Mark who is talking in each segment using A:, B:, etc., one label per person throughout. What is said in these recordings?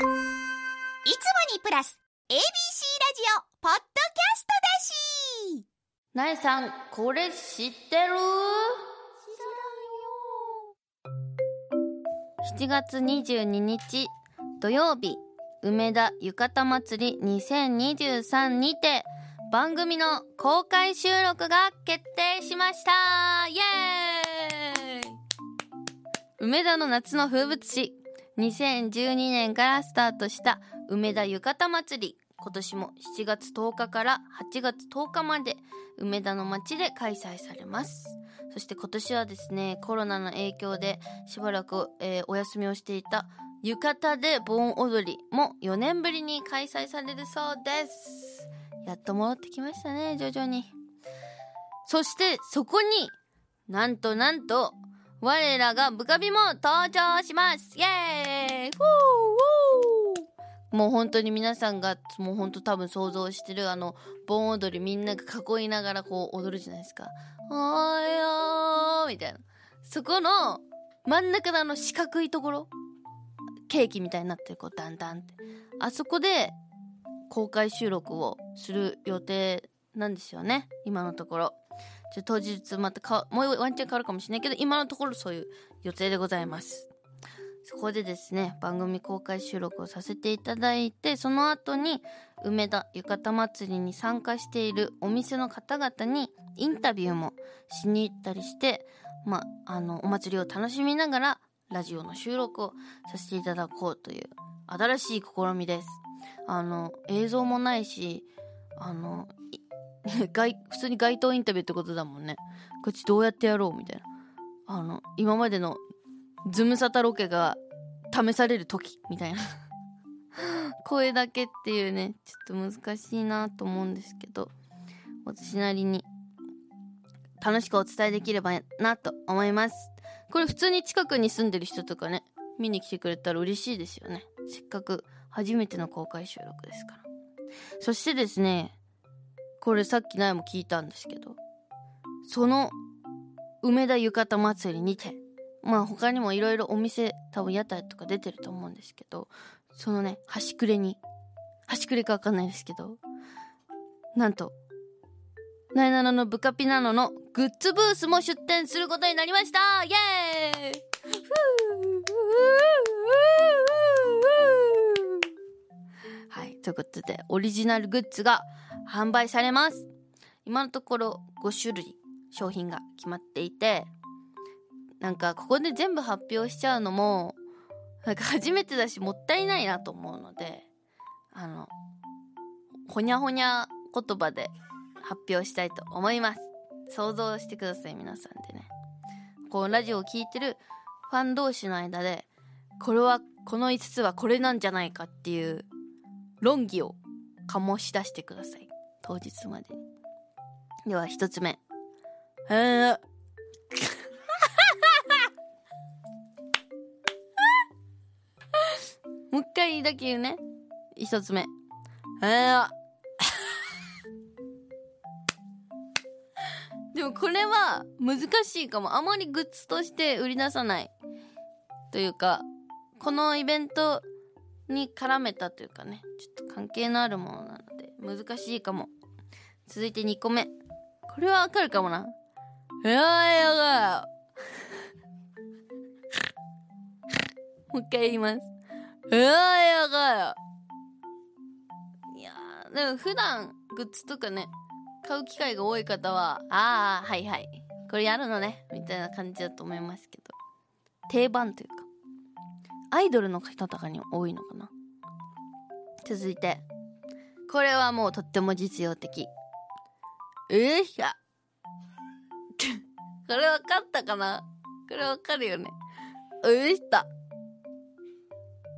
A: いつもにプラス ABC ラジオポッドキャストだし。
B: なえさんこれ知ってる？知らんよ7月22日土曜日梅田浴衣祭り2023にて番組の公開収録が決定しました。イエーイ！梅田の夏の風物詩2012年からスタートした梅田浴衣祭り。今年も7月10日から8月10日まで梅田の街で開催されます。そして今年はですねコロナの影響でしばらく、えー、お休みをしていた浴衣で盆踊りも4年ぶりに開催されるそうです。やっと戻ってきましたね徐々に。そしてそこになんとなんと我らがブカビも登場します。イエーイ。もう本当に皆さんがもう本当多分想像してるあの盆踊りみんなが囲いながらこう踊るじゃないですか。おーよーみたいな。そこの真ん中のあの四角いところ。ケーキみたいになってるこうダンダンって。あそこで公開収録をする予定なんですよね。今のところ。ちょ当日またかもうワンチャン変わるかもしれないけど今のところそういう予定でございます。そこでですね番組公開収録をさせていただいてその後に梅田浴衣祭りに参加しているお店の方々にインタビューもしに行ったりしてまああのお祭りを楽しみながらラジオの収録をさせていただこうという新しい試みです。あの映像もないしあの 外普通に街頭インタビューってことだもんね。こっちどうやってやろうみたいな。あの今までのズムサタロケが試される時みたいな。声だけっていうねちょっと難しいなと思うんですけど。私なりに楽しくお伝えできればなと思います。これ普通に近くに住んでる人とかね見に来てくれたら嬉しいですよね。せっかく初めての公開収録ですから。そしてですねこれさっき苗も聞いたんですけどその梅田浴衣祭りにてまあ他にもいろいろお店多分屋台とか出てると思うんですけどそのね端くれに端くれかわかんないですけどなんとナイナノのブカピナノのグッズブースも出店することになりました。イエーイ！ということでオリジナルグッズが販売されます。今のところ5種類商品が決まっていてなんかここで全部発表しちゃうのもなんか初めてだしもったいないなと思うのであのほにゃほにゃ言葉で発表したいと思います。想像してください皆さんでね。こうラジオを聴いてるファン同士の間でこれはこの5つはこれなんじゃないかっていう論議を醸し出してください。当日までに。では1つ目。えー、もう一回だけ言うね。1つ目。えー、でもこれは難しいかも。あまりグッズとして売り出さないというかこのイベントに絡めたというかねちょっと関係のあるものなので難しいかも。続いて2個目。これはわかるかもな。うわやがもう一回言います。うわやがいやでも普段グッズとかね買う機会が多い方はああはいはい。これやるのね。みたいな感じだと思いますけど。定番というか。アイドルの人とかに多いのかな？続いて。これはもうとっても実用的。えー、ひゃ これ分かったかな？これ分かるよね。うえした。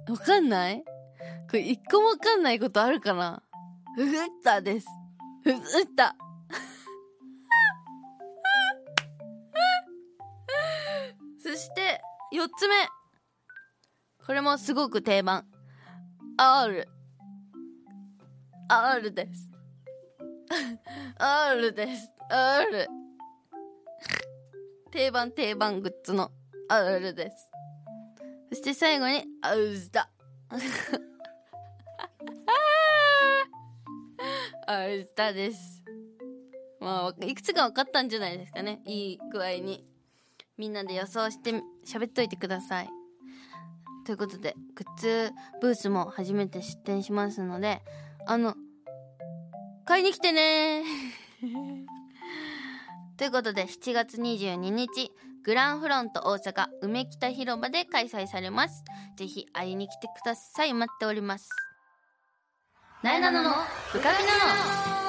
B: 分かんない？これ一個も分かんないことあるかな？うったです。うった。そして4つ目。これもすごく定番。R R です。R です。R 定番定番グッズの R です。そして最後にアウズだアウズだです。まあいくつか分かったんじゃないですかね。いい具合に。みんなで予想して喋っといてください。ということでグッズブースも初めて出店しますのであの買いに来てね。ということで7月22日グランフロント大阪梅北広場で開催されます。ぜひ会いに来てください。待っております。なえなののブカピナノ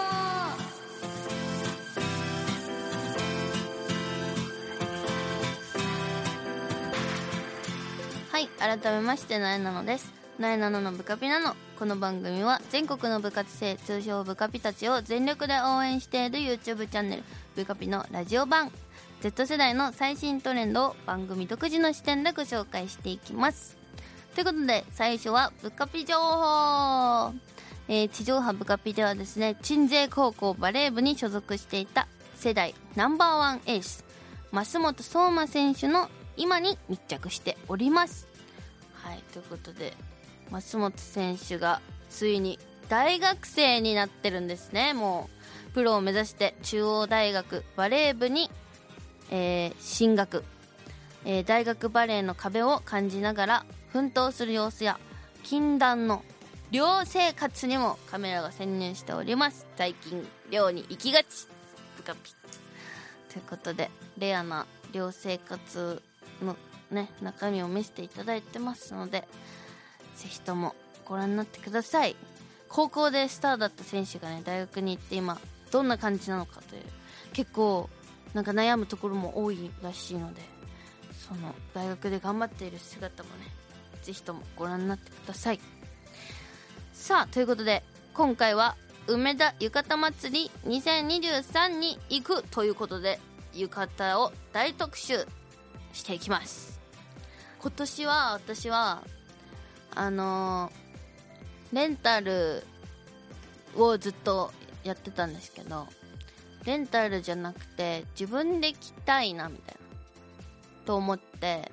B: 改めましてなえなのです。なえなののブカピナノこの番組は全国の部活生通称ブカピたちを全力で応援している YouTube チャンネルブカピのラジオ版。Z 世代の最新トレンドを番組独自の視点でご紹介していきます。ということで最初はブカピ情報。えー、地上波ブカピではですね鎮西高校バレー部に所属していた世代ナンバーワンエース増本相馬選手の今に密着しております。ということで増本選手がついに大学生になってるんですね。もうプロを目指して中央大学バレー部に、えー、進学、えー、大学バレーの壁を感じながら奮闘する様子や禁断の寮生活にもカメラが潜入しております。最近寮に行きがち。ということでレアな寮生活のね中身を見せていただいてますのでぜひともご覧になってください。高校でスターだった選手がね大学に行って今どんな感じなのかという結構なんか悩むところも多いらしいのでその大学で頑張っている姿もねぜひともご覧になってください。さあということで今回は梅田浴衣祭り2023に行くということで浴衣を大特集していきます。今年は私はあの、レンタルをずっとやってたんですけどレンタルじゃなくて自分で着たいなみたいなと思って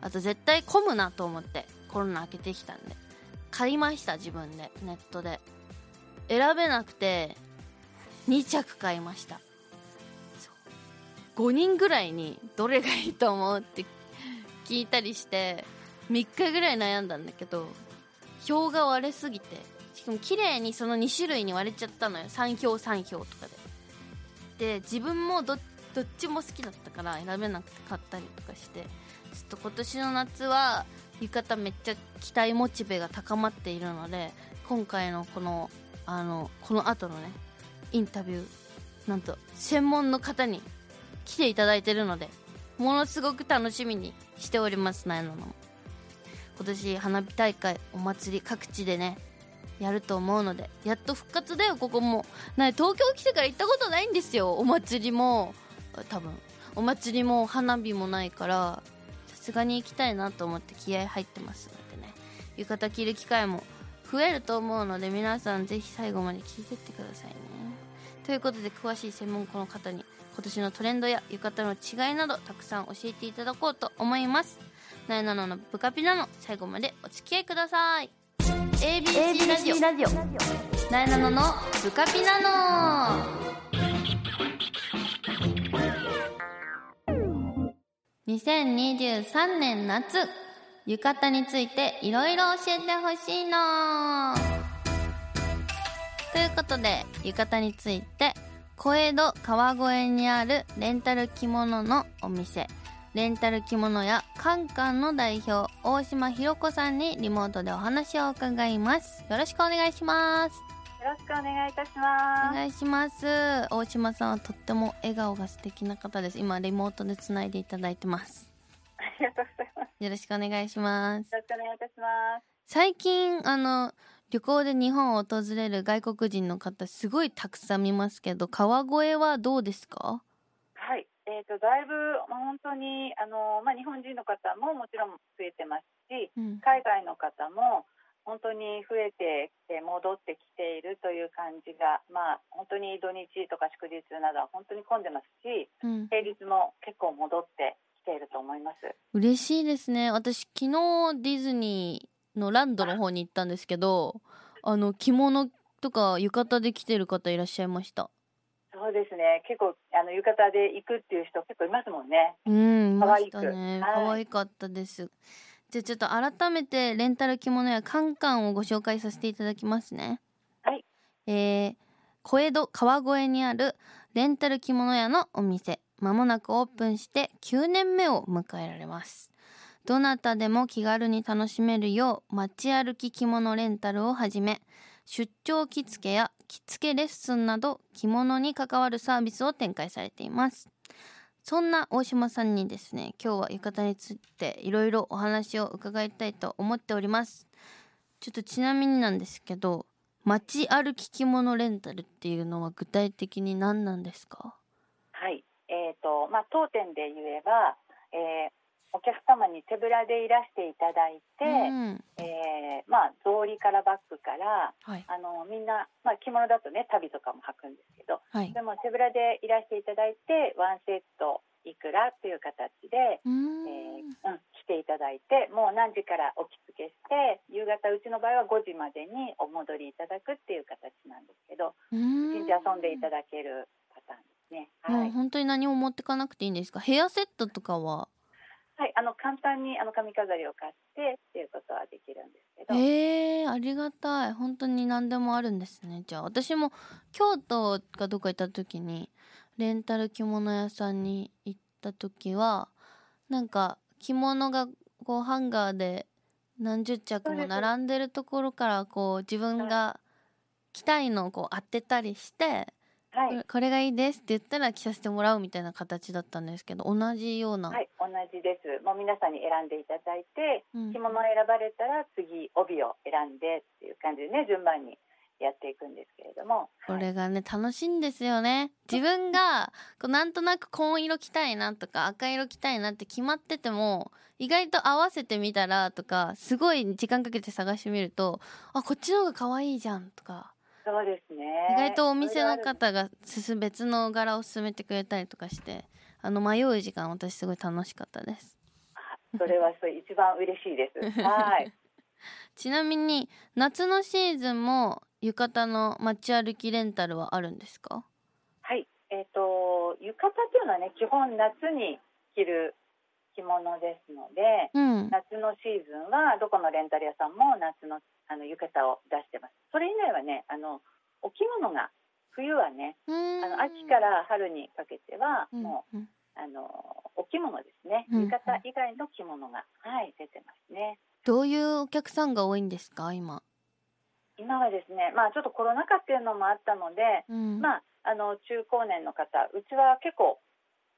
B: あと絶対混むなと思ってコロナ明けてきたんで買いました自分でネットで。選べなくて2着買いました。5人ぐらいにどれがいいと思うって聞いたりして3日ぐらい悩んだんだけど票が割れすぎてしかも綺麗にその2種類に割れちゃったのよ。3票3票とかで。で自分もどっちも好きだったから選べなくて買ったりとかしてちょっと今年の夏は浴衣めっちゃ期待モチベが高まっているので今回のこのあのこの後のねインタビューなんと専門の方に来ていただいてるのでものすごく楽しみにしておりますなえのの。今年花火大会お祭り各地でねやると思うのでやっと復活だよここも。な東京来てから行ったことないんですよお祭りも。多分お祭りも花火もないからさすがに行きたいなと思って気合入ってますのでね。浴衣着る機会も増えると思うので皆さんぜひ最後まで聞いてってくださいね。ということで詳しい専門家の方に今年のトレンドや浴衣の違いなどたくさん教えていただこうと思います。なえなののブカピナの最後までお付き合いください。ABC ラジオ。なえなののブカピナノ2023年夏。浴衣についていろいろ教えてほしいの。ということで浴衣について小江戸川越にあるレンタル着物のお店。レンタル着物屋カンカンの代表大島ひろ子さんにリモートでお話を伺います。よろしくお願いします。
C: よろしくお願いいたします。
B: お願いします。大島さんはとっても笑顔が素敵な方です。今リモートでつないでいただいてます。
C: ありがとうございます。
B: よろしくお願いします。
C: よろしくお願いいたします。
B: 最近あの旅行で日本を訪れる外国人の方すごいたくさん見ますけど川越はどうですか？
C: はい。えっ、とだいぶまあ本当にあのまあ日本人の方ももちろん増えてますし、
B: うん
C: 海外の方も本当に増えてきて戻ってきているという感じがまあ本当に土日とか祝日などは本当に混んでますし、
B: うん
C: 平日も結構戻ってきていると思います。
B: 嬉しいですね私昨日ディズニーのランドの方に行ったんですけどあの着物とか浴衣で来てる方いらっしゃいました？
C: そうですね。結構あの浴衣で行くっていう人結構いますもんね。
B: うんいまし
C: 可愛く
B: たね。
C: はい。
B: 可愛かったです。じゃあちょっと改めてレンタル着物やカンカンをご紹介させていただきますね。
C: はい。
B: えー、小江戸川越にあるレンタル着物屋のお店。まもなくオープンして9年目を迎えられますどなたでも気軽に楽しめるよう街歩き着物レンタルをはじめ出張着付けや着付けレッスンなど着物に関わるサービスを展開されています。そんな大島さんにですね今日は浴衣についていろいろお話を伺いたいと思っております。ちょっとちなみになんですけど街歩き着物レンタルっていうのは具体的に何なんですか？
C: はい。えっ、とまあ当店で言えば、えーお客様に手ぶらでいらしていただいて、
B: うん。
C: えーまあ草履からバッグから
B: はい。
C: あのみんなまあ着物だとね足袋とかも履くんですけど、
B: はい。
C: でも手ぶらでいらしていただいてワンセットいくらっていう形で。
B: うーん。
C: えーうん、来ていただいてもう何時からお着付けして夕方うちの場合は5時までにお戻りいただくっていう形なんですけど
B: うーん。
C: 一日遊んでいただけるパターンですね。はい、
B: 本当に何も持ってかなくていいんですか？ヘアセットとかは
C: はい、あの簡単にあの髪飾りを買ってっていうことはできるんですけど、
B: へえありがたい。本当に何でもあるんですね。じゃあ私も京都かどっか行った時にレンタル着物屋さんに行った時はなんか着物がこうハンガーで何十着も並んでるところからこう自分が着たいのをこう当てたりして、
C: はい。
B: これがいいですって言ったら着させてもらうみたいな形だったんですけど同じような、
C: はい、同じです。もう皆さんに選んでいただいて、
B: うん。
C: 着物を選ばれたら次帯を選んでっていう感じでね順番にやっていくんですけれども、
B: これがね楽しいんですよね。自分がこうなんとなく紺色着たいなとか赤色着たいなって決まってても意外と合わせてみたらとかすごい時間かけて探してみるとあこっちの方が可愛いじゃんとか
C: そうですね。
B: 意外とお店の方がすす別の柄を勧めてくれたりとかしてあの迷う時間私すごい楽しかったです
C: それはそう一番嬉しいです。はい。
B: ちなみに夏のシーズンも浴衣の街歩きレンタルはあるんですか？
C: はい。えっ、と浴衣っていうのはね基本夏に着る着物ですので、
B: うん。
C: 夏のシーズンはどこのレンタル屋さんも夏のあの浴衣を出してます。それ以外はねあのお着物が冬はねあの秋から春にかけては
B: うん
C: もう、
B: うん。
C: あのお着物ですね。
B: うん。
C: 浴衣以外の着物が、はい出てますね。
B: どういうお客さんが多いんですか今、
C: 今はですねまあちょっとコロナ禍っていうのもあったので、
B: うん。
C: まあ、あの中高年の方うちは結構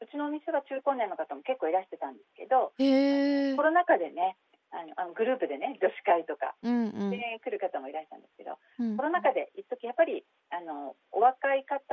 C: うちのお店は中高年の方も結構いらしてたんですけどコロナ禍でねあのあのグループでね女子会とか
B: うんうん。
C: で来る方もいらしたんですけど、
B: うん
C: コロナ禍で一時やっぱりあのお若い方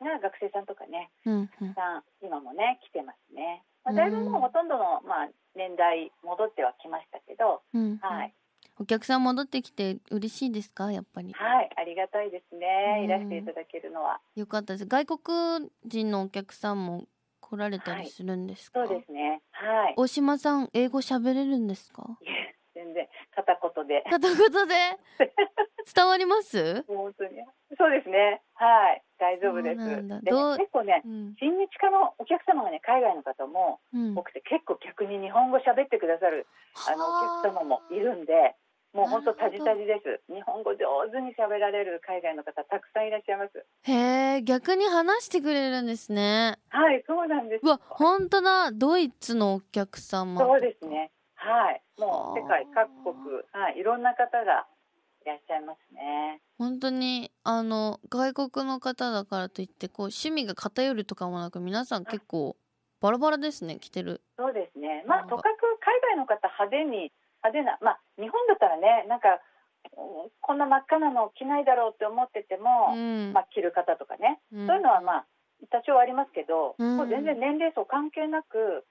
C: が学生さんとかね
B: うんうん。
C: さん今もね来てますね、まあ、だいぶもうほとんどの、まあ、年代戻ってはきましたけど、
B: うん。
C: はい、
B: お客さん戻ってきて嬉しいですか？やっぱり。
C: はい、ありがたいですね。
B: うん。
C: いらしていただけるのは。
B: よかったです。外国人のお客さんも来られたりするんですか、
C: そうですね。はい。
B: 大島さん英語喋れるんですか？
C: いえ全然片言で。
B: 片言で？伝わります、
C: 本当に。そうですね。はい。大丈夫です。でね
B: どう？
C: 結構ね
B: うん。
C: 親日家のお客様がね海外の方も
B: うん、
C: 多くて結構逆に日本語喋ってくださるあのお客様もいるんでもう本当タジタジです。日本語上手に喋られる海外の方たくさんいらっしゃいます。
B: へえ逆に話してくれるんですね。
C: はいそうなんです。
B: うわ本当だ。ドイツのお客様。
C: そうですね。はい。もう世界各国はいいろんな方がいらっしゃいますね。
B: 本当にあの外国の方だからといってこう趣味が偏るとかもなく皆さん結構バラバラですね着てる。
C: そうですね。まあとかく海外の方派手に派手なまあ日本だったらねなんかうんこんな真っ赤なの着ないだろうって思ってても、
B: うん、
C: まあ着る方とかね、
B: うん
C: そういうのはまあ多少ありますけど、
B: うん
C: もう全然年齢層関係なく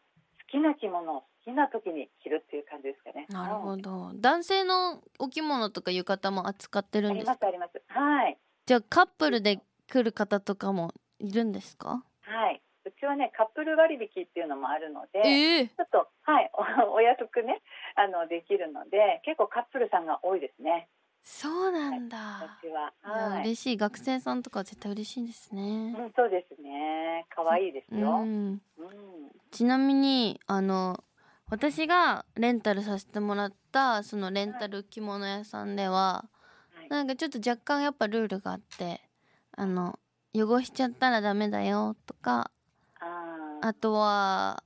C: 好きな着物を好きな時に着るっていう感じですかね。
B: なるほ
C: ど。
B: ど男性のお着物とか浴衣も扱ってる
C: あ
B: んですか？
C: りますあります。はい
B: じゃあカップルで来る方とかもいるんですか？
C: はい。うちはねカップル割引っていうのもあるので。
B: ええ
C: ちょっとはい おお安くねあのできるので結構カップルさんが多いですね。
B: そうなんだ、
C: 私は。
B: いや
C: はい。
B: 嬉しい学生さんとかは絶対嬉しいですね
C: うん、そうですね。可愛いですよ。
B: う
C: うん。
B: んちなみにあの私がレンタルさせてもらったそのレンタル着物屋さんでは
C: はい
B: なんかちょっと若干やっぱルールがあってあの汚しちゃったらダメだよとかあとは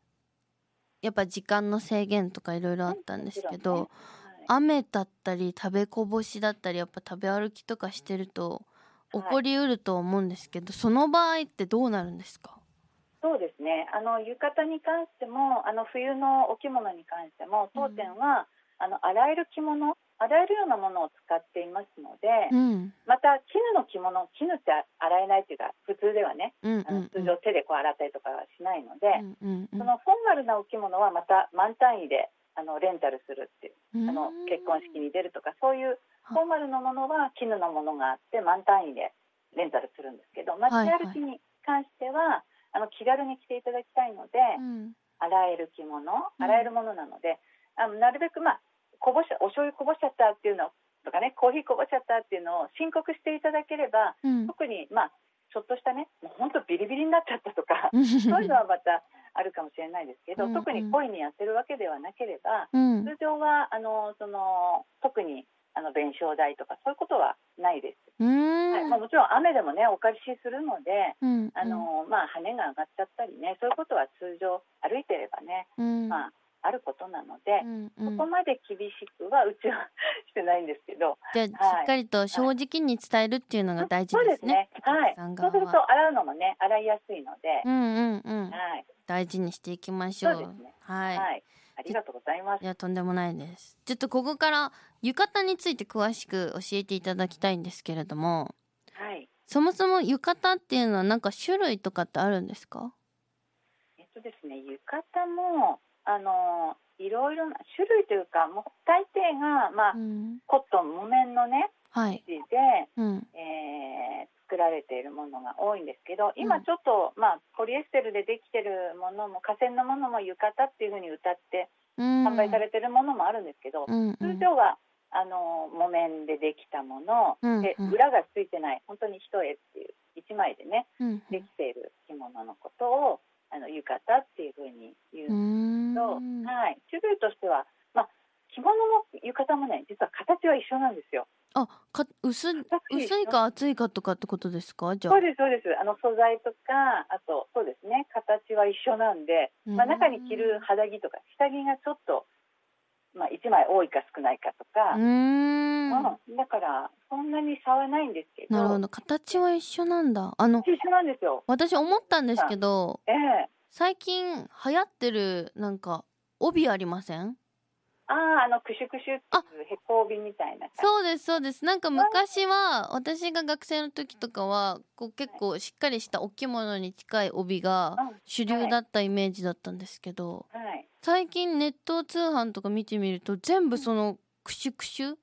B: やっぱ時間の制限とかいろいろあったんですけど、
C: うんもちろんね
B: 雨だったり食べこぼしだったりやっぱ食べ歩きとかしてると起こりうると思うんですけど、その場合ってどうなるんですか？
C: そうですね。あの浴衣に関しても、あの冬のお着物に関しても、当店は、あの洗える着物、洗えるようなものを使っていますので、
B: うん。
C: また絹の着物、絹って洗えないっていうか、普通ではね、
B: うんうん
C: あの通常手でこう洗ったりとかはしないので、
B: うんうんうん。
C: そのフォーマルなお着物はまた満単位であのレンタルするっていう、あの結婚式に出るとかそういうフォーマルのものは絹のものがあって満単位でレンタルするんですけど、街歩きに関しては、あの気軽に着ていただきたいので、
B: うん。
C: 洗える着物、洗えるものなので、あのなるべくまあこぼしお醤油こぼしちゃったっていうのとかね、コーヒーこぼしちゃったっていうのを申告していただければ、
B: うん。
C: 特にまあちょっとしたね、もう本当ビリビリになっちゃったとか。
B: うん。
C: そういうのはまたあるかもしれないですけど、
B: うん。うん
C: 特に故意にやってるわけではなければ、
B: うん。
C: 通常はあのその特にあの弁償代とかそういうことはないです。はい。まあ、もちろん雨でもねお借りしするので、
B: うん。
C: あのまあ羽が上がっちゃったりね、そういうことは通常歩いてればね、
B: うん。
C: まああることなので
B: う、んうん。
C: そこまで厳しくはうちはしてないんですけど、
B: じゃあしっかりと正直に伝えるっていうのが大事
C: そう
B: で
C: すすね。はい。
B: お客さん
C: そうすると洗うのもね洗いやすいので、
B: うんうんうん。
C: はい。
B: 大事にしていきましょう。
C: そうですね。
B: はい、
C: はい、ありがとうございます。
B: い。やとんでもないです。ちょっとここから浴衣について詳しく教えていただきたいんですけれども。
C: はい。
B: そもそも浴衣っていうのはなんか種類とかってあるんですか？
C: えっとですね、浴衣もあのいろいろな種類というか、もう大抵がまあ、
B: うん。
C: コットン木綿のね
B: はい。
C: 生地で、
B: うん。
C: えー作られているものが多いんですけど、
B: うん。
C: 今ちょっと、まあポリエステルでできてるものも河川のものも浴衣っていうふうに歌って
B: うん。
C: 販売されてるものもあるんですけど、
B: うんうん。
C: 通常はあの木綿でできたもの、
B: うん
C: で
B: うん。
C: 裏がついてない本当に一重っていう一枚でね
B: うん
C: できている着物のことをあの浴衣っていうふうに言うど、はい、種類としては、まあ、着物も浴衣もね実は形は一緒なんですよ。
B: あか薄
C: 形
B: 薄いか厚いかとかってことですか？じゃあ。
C: そうですそうです。あの素材とかあとそうですね。形は一緒なんで、まあ、
B: うん
C: 中に着る肌着とか下着がちょっと、まあ、1枚多いか少ないかとか。
B: う、ーん。
C: うん。だからそんなに差はないんですけど。
B: なるほど形は一緒なんだあの
C: 一緒なんですよ。
B: 私思ったんですけど
C: ええ
B: 最近流行ってるなんか帯ありません？
C: あああのクシュクシュっていうへこ帯みたいな。
B: そうですそうです。なんか昔は私が学生の時とかはこう結構しっかりしたお着物に近い帯が
C: うん。
B: 主流だったイメージだったんですけど
C: はい。
B: 最近ネット通販とか見てみると全部そのクシュクシュ？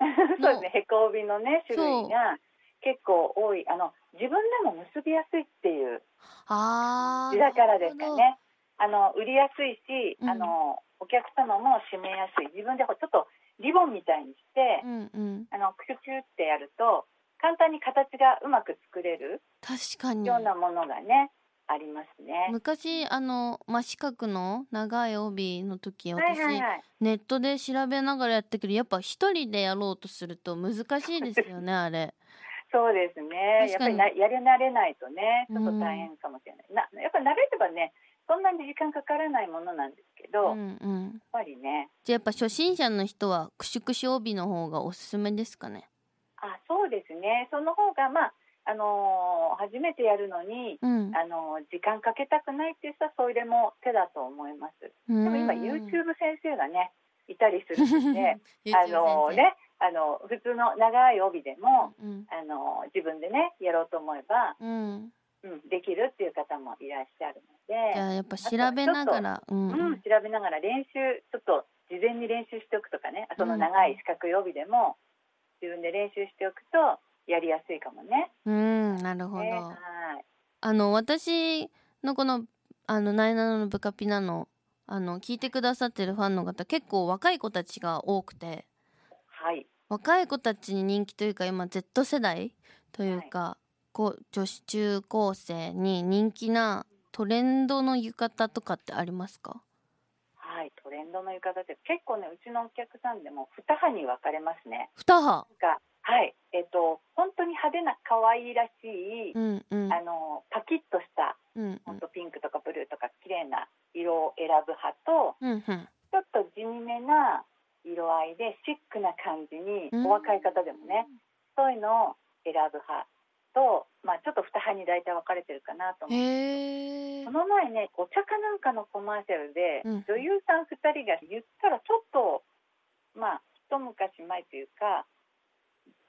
C: そうですね、へこ帯のね種類が結構多い。あの自分でも結びやすいっていう字だからですかね。あの売りやすいし、
B: うん。
C: あのお客様も締めやすい。自分でちょっとリボンみたいにして、
B: うんうん。
C: あのクシュクシュってやると簡単に形がうまく作れる
B: 確かに。
C: ようなものがねありますね。
B: 昔あの真四角の長い帯の時
C: はい
B: 私、
C: はいはい、
B: ネットで調べながらやったけどやっぱ一人でやろうとすると難しいですよねあれ
C: そうですね。やっぱりなやり慣れないとね、ちょっと大変かもしれない。なやっぱり慣れればね、そんなに時間かからないものなんですけど、
B: う
C: やっ
B: んうん
C: ぱりね、
B: じゃあやっぱ初心者の人はクシュクシュ帯の方がおすすめですかね？
C: あ、そうですね。その方がまああのー初めてやるのに、
B: うん
C: あのー時間かけたくないっていう人はそれも手だと思います。
B: で
C: でも今 YouTube 先生がね、いたりするので、あのね、あの普通の長い帯でも、
B: うん
C: あのー自分でねやろうと思えば、
B: うん。
C: うん、できるっていう方もいらっしゃるの
B: じ
C: で。
B: ゃあやっぱ調べながらうん。
C: うん、調べながら練習ちょっと事前に練習しておくとかねその長い四角い帯でも自分で練習しておくとやりやすいかもね。
B: うんなるほど、
C: ねはい。
B: あの私のこのあのナイナノのブカピナのあの聞いてくださってるファンの方結構若い子たちが多くて。
C: はい。
B: 若い子たちに人気というか今 Z 世代というか、こう女子中高生に人気なトレンドの浴衣とかってありますか？
C: はいトレンドの浴衣って結構ねうちのお客さんでも2派に分かれますね。
B: 二派
C: がはい。えっ、と本当に派手な可愛いらしい、
B: うんうん。
C: あのパキッとした
B: うん。
C: 本当ピンクとかブルーとか綺麗な色を選ぶ派と
B: うんうん。
C: ちょっと地味めな色合いでシックな感じに、
B: うん。
C: お若い方でもねそういうのを選ぶ派と、まあ、ちょっと2派に大体分かれてるかなと思う。
B: へえ
C: この前ねお茶かなんかのコマーシャルで、
B: うん
C: 女優さん2人が言ったらちょっとまあ一昔前というか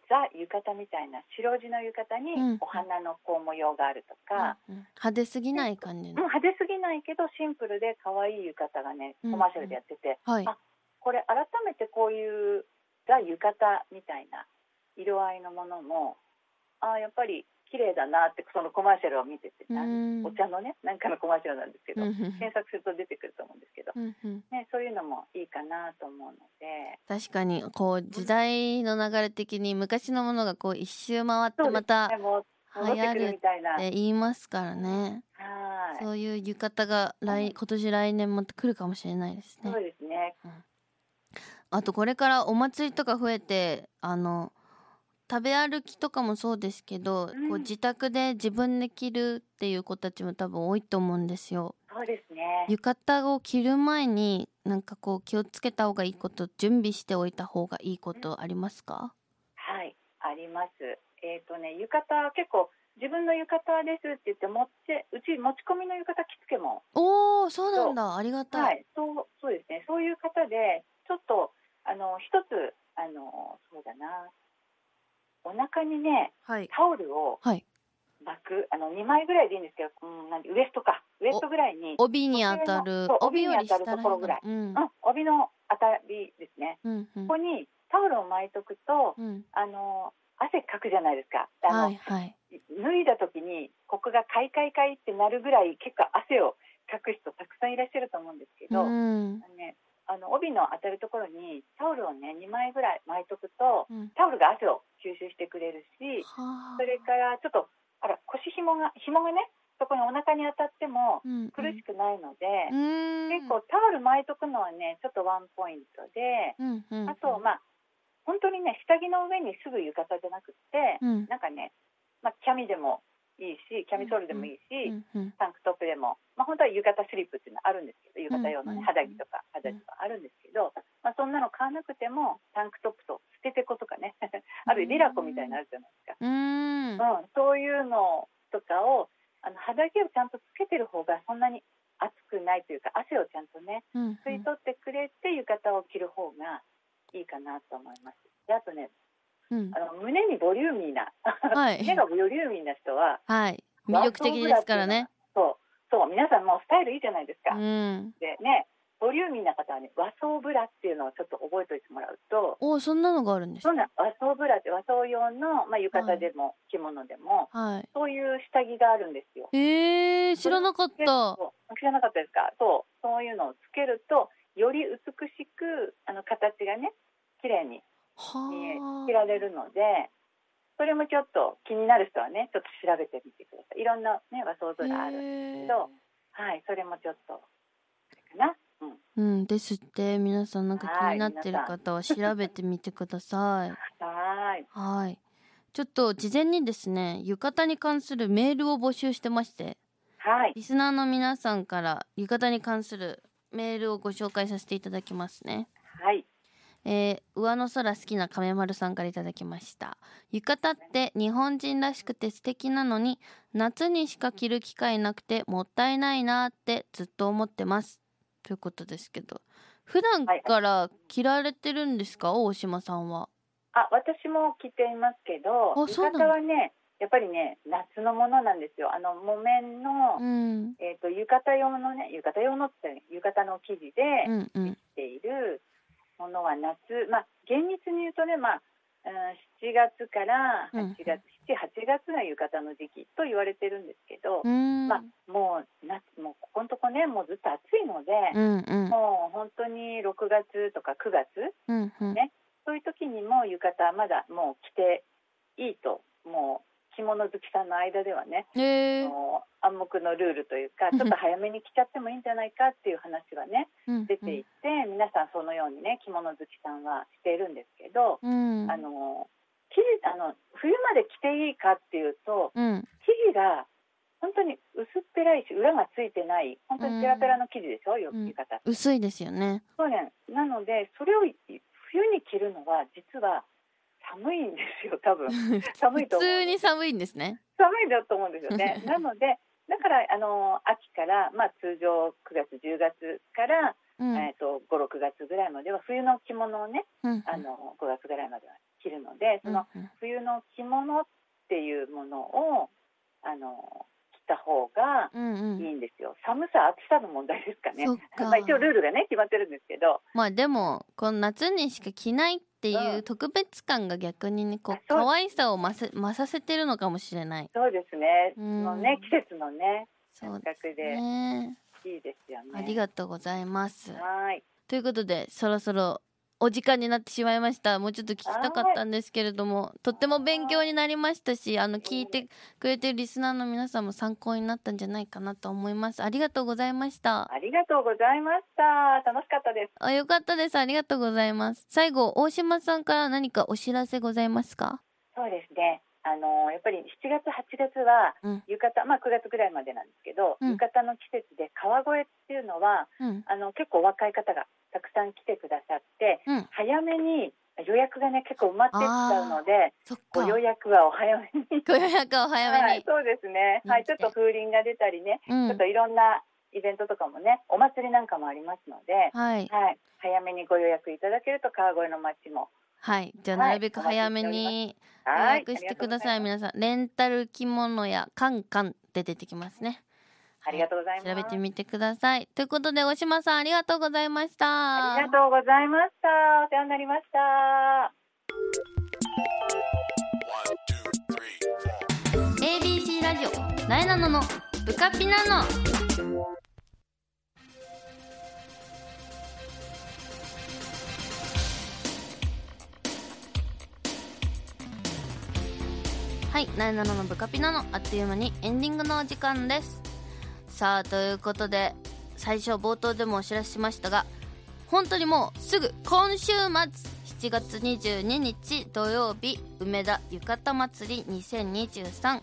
C: ザ浴衣みたいな白地の浴衣に
B: うん。
C: お花のこう模様があるとか、
B: うんうん。派手すぎない感じ
C: うん
B: の
C: 派手すぎないけどシンプルで可愛い浴衣がね
B: うん。
C: コマーシャルでやってて、
B: はい。
C: あこれ改めてこういうザ浴衣みたいな色合いのものもあやっぱり綺麗だなってそのコマーシャルを見てて、
B: うん。
C: お茶のねなんかのコマーシャルなんですけど、
B: うんうん
C: 検索すると出てくると思うんですけど、
B: うんうん
C: ね、そういうのもいいかなと思うので。
B: 確かにこう時代の流れ的に昔のものがこう一周回ってまた
C: でも戻ってくるみたいな。
B: って言いますからね。
C: はい。
B: そういう浴衣が来今年来年も来るかもしれないですね。
C: そうですね。
B: あとこれからお祭りとか増えてあの食べ歩きとかもそうですけど、
C: うん。
B: こう自宅で自分で着るっていう子たちも多分多いと思うんですよ。
C: そうですね。
B: 浴衣を着る前になんかこう気をつけた方がいいこと準備しておいた方がいいことありますか、
C: はいあります。えっ、とね浴衣結構自分の浴衣ですって言って持ってうち持ち込みの浴衣着付けも。
B: おーそうなんだ。ありがたい、
C: はい、そうそうですね。そういう方でちょっとあの一つあのそうだな。お腹にね
B: はい。
C: タオルを
B: はい。
C: 巻くあの2枚ぐらいでいいんですけど、うん、なんでウエストか。ウエストぐらいに、
B: 帯に当たる。帯
C: に当たるところぐらい。
B: うん。
C: うん、帯の当たりですね。
B: うんうん。
C: ここにタオルを巻いとくと
B: うん。
C: あの汗かくじゃないですか。あの、
B: はいはい。
C: 脱いだ時にここがカイカイカイってなるぐらい結構汗をかく人たくさんいらっしゃると思うんですけど。
B: うん。
C: ね、あの帯の当たるところにタオルをね2枚ぐらい巻いとくと
B: うん。
C: タオルが汗を吸収してくれるし
B: はあ。
C: それからちょっとあら腰紐が紐がねそこにお腹に当たっても
B: うん
C: 苦しくないので、
B: うん。
C: 結構タオル巻いとくのはねちょっとワンポイントで、
B: うんうん。
C: あとまあ本当にね下着の上にすぐ浴衣じゃなくって、
B: うん。
C: なんかね、まあ、キャミでもいいしキャミソールでもいいし、タンクトップでも、まあ、本当は浴衣スリップっていうのはあるんですけど浴衣用のね、
B: うん。
C: 肌着とか肌着とかあるんですけど、まあ、そんなの買わなくてもタンクトップと捨ててことかね あるリラコみたいなのあるじゃないですか、
B: うん。
C: うん、そういうのとかをあの肌着をちゃんとつけてる方がそんなに暑くないというか汗をちゃんとね
B: うん。
C: 吸い取ってくれて浴衣を着る方がいいかなと思います。であとね
B: うん。
C: あの胸にボリューミーな、
B: はい。
C: 胸がボリューミーな人は
B: はい魅力的ですからね。
C: そう。そう。皆さんもうスタイルいいじゃないですか。
B: うん。
C: でねボリューミーな方はね和装ブラっていうのをちょっと覚えておいてもらうと
B: おそんなのがあるんです
C: そんな和装ブラって和装用の、まあ、浴衣でも着物でも、
B: はい。
C: そういう下着があるんですよ。
B: えー、知らなかっ
C: 結
B: た
C: 構知らなかったですか？そう。そういうのをつけるとより美しくあの形がね綺麗に
B: は
C: 着られるのでそれもちょっと気になる人はねちょっと調べてみてください。いろんな、ね、和装ブラあるんですけど、はいそれもちょっとかな、うん、
B: うん。ですって皆さんなんか気になってる方は調べてみてください。
C: はーい。
B: はい。ちょっと事前にですね浴衣に関するメールを募集してまして
C: はい。
B: リスナーの皆さんから浴衣に関するメールをご紹介させていただきますね。
C: はい
B: えー上の空好きな亀丸さんからいただきました。浴衣って日本人らしくて素敵なのに夏にしか着る機会なくてもったいないなってずっと思ってます。ということですけど。普段から着られてるんですか、大島さんは。
C: あ私も着ていますけど浴衣はねやっぱりね夏のものなんですよ。あの木綿の、
B: うん。
C: えー、と浴衣用のね浴衣用のって浴衣の生地で
B: うんうん。
C: 着ているものは夏。まあ厳密に言うとねまあ、うん、7月から
B: うん。
C: 8月、78月が浴衣の時期と言われてるんですけど、
B: うん。
C: まあもう夏もうここのとこねもうずっと暑いので、
B: うんうん。
C: もう本当に6月とか9月
B: うんうん。
C: ねそういう時にも浴衣はまだもう着ていいともう着物好きさんの間ではね
B: へえ
C: もう暗黙のルールというかちょっと早めに着ちゃってもいいんじゃないかっていう話はね出ていて皆さんそのようにね着物好きさんはしているんですけど、
B: うん。
C: あの生地あの冬まで着ていいかっていうと
B: うん。
C: 生地が本当に薄っぺらいし裏がついてない本当にペラペラの生地でしょ、よ
B: うん。
C: 浴衣って
B: 薄いですよね。
C: そうね。なのでそれを冬に着るのは実は寒いんですよ多分。寒いと
B: 普
C: 思う
B: 通に寒いんですね。
C: 寒いんだと思うんですよね。なのでだからあの秋から、まあ、通常9月10月から、
B: うん。
C: えー、と56月ぐらいまでは冬の着物をね
B: うん
C: あの5月ぐらいまでは着るのでその
B: うん
C: 冬の着物っていうものをあの着た方が
B: うんうん。
C: いいんですよ。寒さ暑さの問題ですかね。まあ、一応ルールがね決まってるんですけど。
B: まあでもこの夏にしか着ないっていううん。特別感が逆にねこう可愛さを増せ増させてるのかもしれない。
C: そうですね。そ
B: うん。
C: のね季節のね
B: そう
C: 感覚で。
B: ね
C: いいですよね。
B: ありがとうございます。
C: はい。
B: ということでそろそろお時間になってしまいました。もうちょっと聞きたかったんですけれどもとっても勉強になりましたしあの聞いてくれてるリスナーの皆さんも参考になったんじゃないかなと思います。ありがとうございました。
C: ありがとうございました。楽しかったです。
B: あよかったです。ありがとうございます。最後大島さんから何かお知らせございますか？
C: そうですねあのやっぱり7月8月は
B: うん。
C: 浴衣、まあ9月ぐらいまでなんですけど、
B: うん。
C: 浴衣の季節で川越っていうのは
B: うん。
C: あの結構お若い方がたくさん来てくださって
B: うん。
C: 早めに予約がね結構埋まってっちゃうのでご予約はお早めに。
B: ご予約を早めに、
C: はい、そうですね、はい、ちょっと風鈴が出たりね、
B: うん。
C: ちょっといろんなイベントとかもねお祭りなんかもありますので、
B: はい。
C: はい、早めにご予約いただけると川越の街も
B: はい。じゃあ
C: はい。
B: なるべく早めに予
C: はい。
B: 約してください。皆さんレンタル着物やカンカンで出てきますね。
C: ありがとうございます。
B: 調べてみてください。ということで大島さんありがとうございました。
C: ありがとうございました。お世話になりました。
B: ABC ラジオ。なえなののブカピナのはいなえなののブカピナのあっという間にエンディングのお時間です。さあということで最初冒頭でもお知らせしましたが本当にもうすぐ今週末7月22日土曜日梅田浴衣祭り2023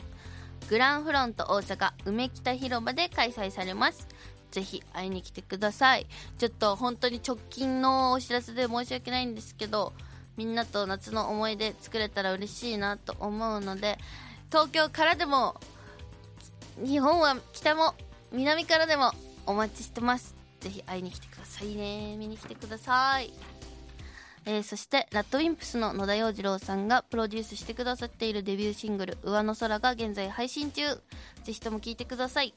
B: グランフロント大阪梅北広場で開催されます。ぜひ会いに来てください。ちょっと本当に直近のお知らせで申し訳ないんですけどみんなと夏の思い出作れたら嬉しいなと思うので東京からでも日本は北も南からでもお待ちしてます。ぜひ会いに来てくださいね。見に来てください。えーそして RADWIMPS の野田洋次郎さんがプロデュースしてくださっているデビューシングル「上の空」が現在配信中。ぜひとも聴いてください。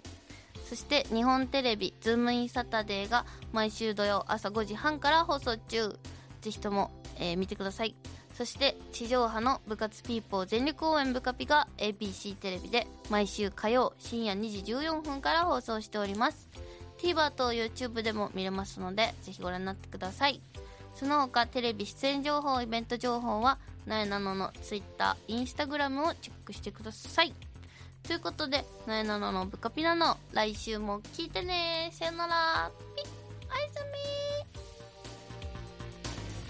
B: そして日本テレビ「ズームインサタデー」が毎週土曜朝5時半から放送中。ぜひとも、えー見てください。そして地上波の部活ピーポー全力応援ブカピが ABC テレビで毎週火曜深夜2時14分から放送しております。TVer と YouTube でも見れますのでぜひご覧になってください。その他テレビ出演情報イベント情報はなえなのの Twitter、Instagram をチェックしてください。ということでなえなののブカピナの来週も聞いてね。さよなら。ピッ。おやすみ。